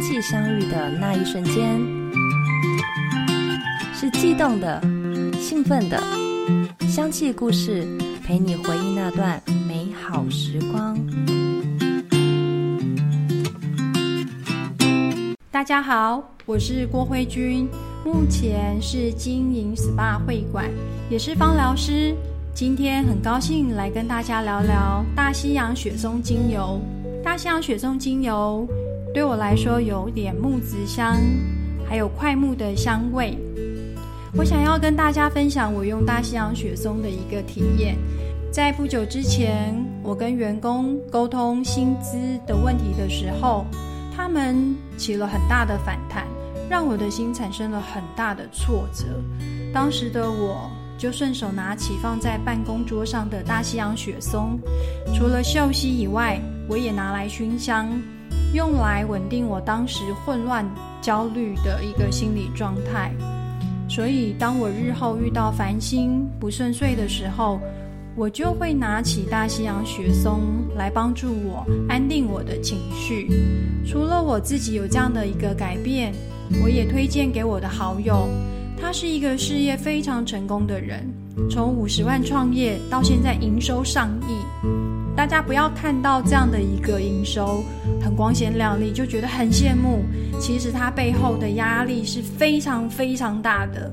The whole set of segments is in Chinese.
气相遇的那一瞬间，是悸动的、兴奋的。香气故事陪你回忆那段美好时光。大家好，我是郭慧君，目前是经营 SPA 会馆，也是芳疗师。今天很高兴来跟大家聊聊大西洋雪松精油。大西洋雪松精油对我来说有点木质香，还有快木的香味。我想要跟大家分享我用大西洋雪松的一个体验。在不久之前，我跟员工沟通薪资的问题的时候，他们起了很大的反弹，让我的心产生了很大的挫折。当时的我。就顺手拿起放在办公桌上的大西洋雪松，除了嗅吸以外，我也拿来熏香，用来稳定我当时混乱、焦虑的一个心理状态。所以，当我日后遇到烦心、不顺遂的时候，我就会拿起大西洋雪松来帮助我安定我的情绪。除了我自己有这样的一个改变，我也推荐给我的好友。他是一个事业非常成功的人，从五十万创业到现在营收上亿。大家不要看到这样的一个营收很光鲜亮丽就觉得很羡慕，其实他背后的压力是非常非常大的。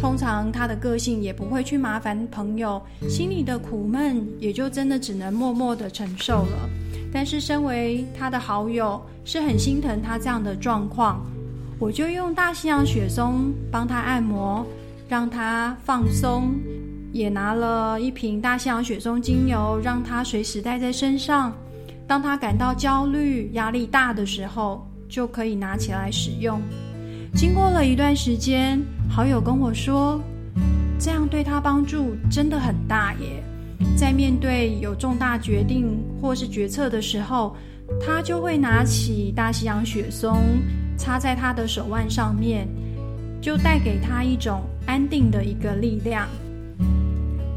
通常他的个性也不会去麻烦朋友，心里的苦闷也就真的只能默默的承受了。但是身为他的好友，是很心疼他这样的状况。我就用大西洋雪松帮他按摩，让他放松，也拿了一瓶大西洋雪松精油，让他随时带在身上。当他感到焦虑、压力大的时候，就可以拿起来使用。经过了一段时间，好友跟我说，这样对他帮助真的很大耶。在面对有重大决定或是决策的时候，他就会拿起大西洋雪松。插在他的手腕上面，就带给他一种安定的一个力量。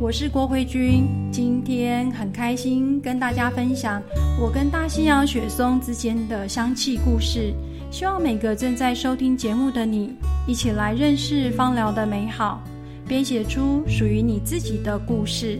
我是郭慧君，今天很开心跟大家分享我跟大西洋雪松之间的香气故事。希望每个正在收听节目的你，一起来认识芳疗的美好，编写出属于你自己的故事。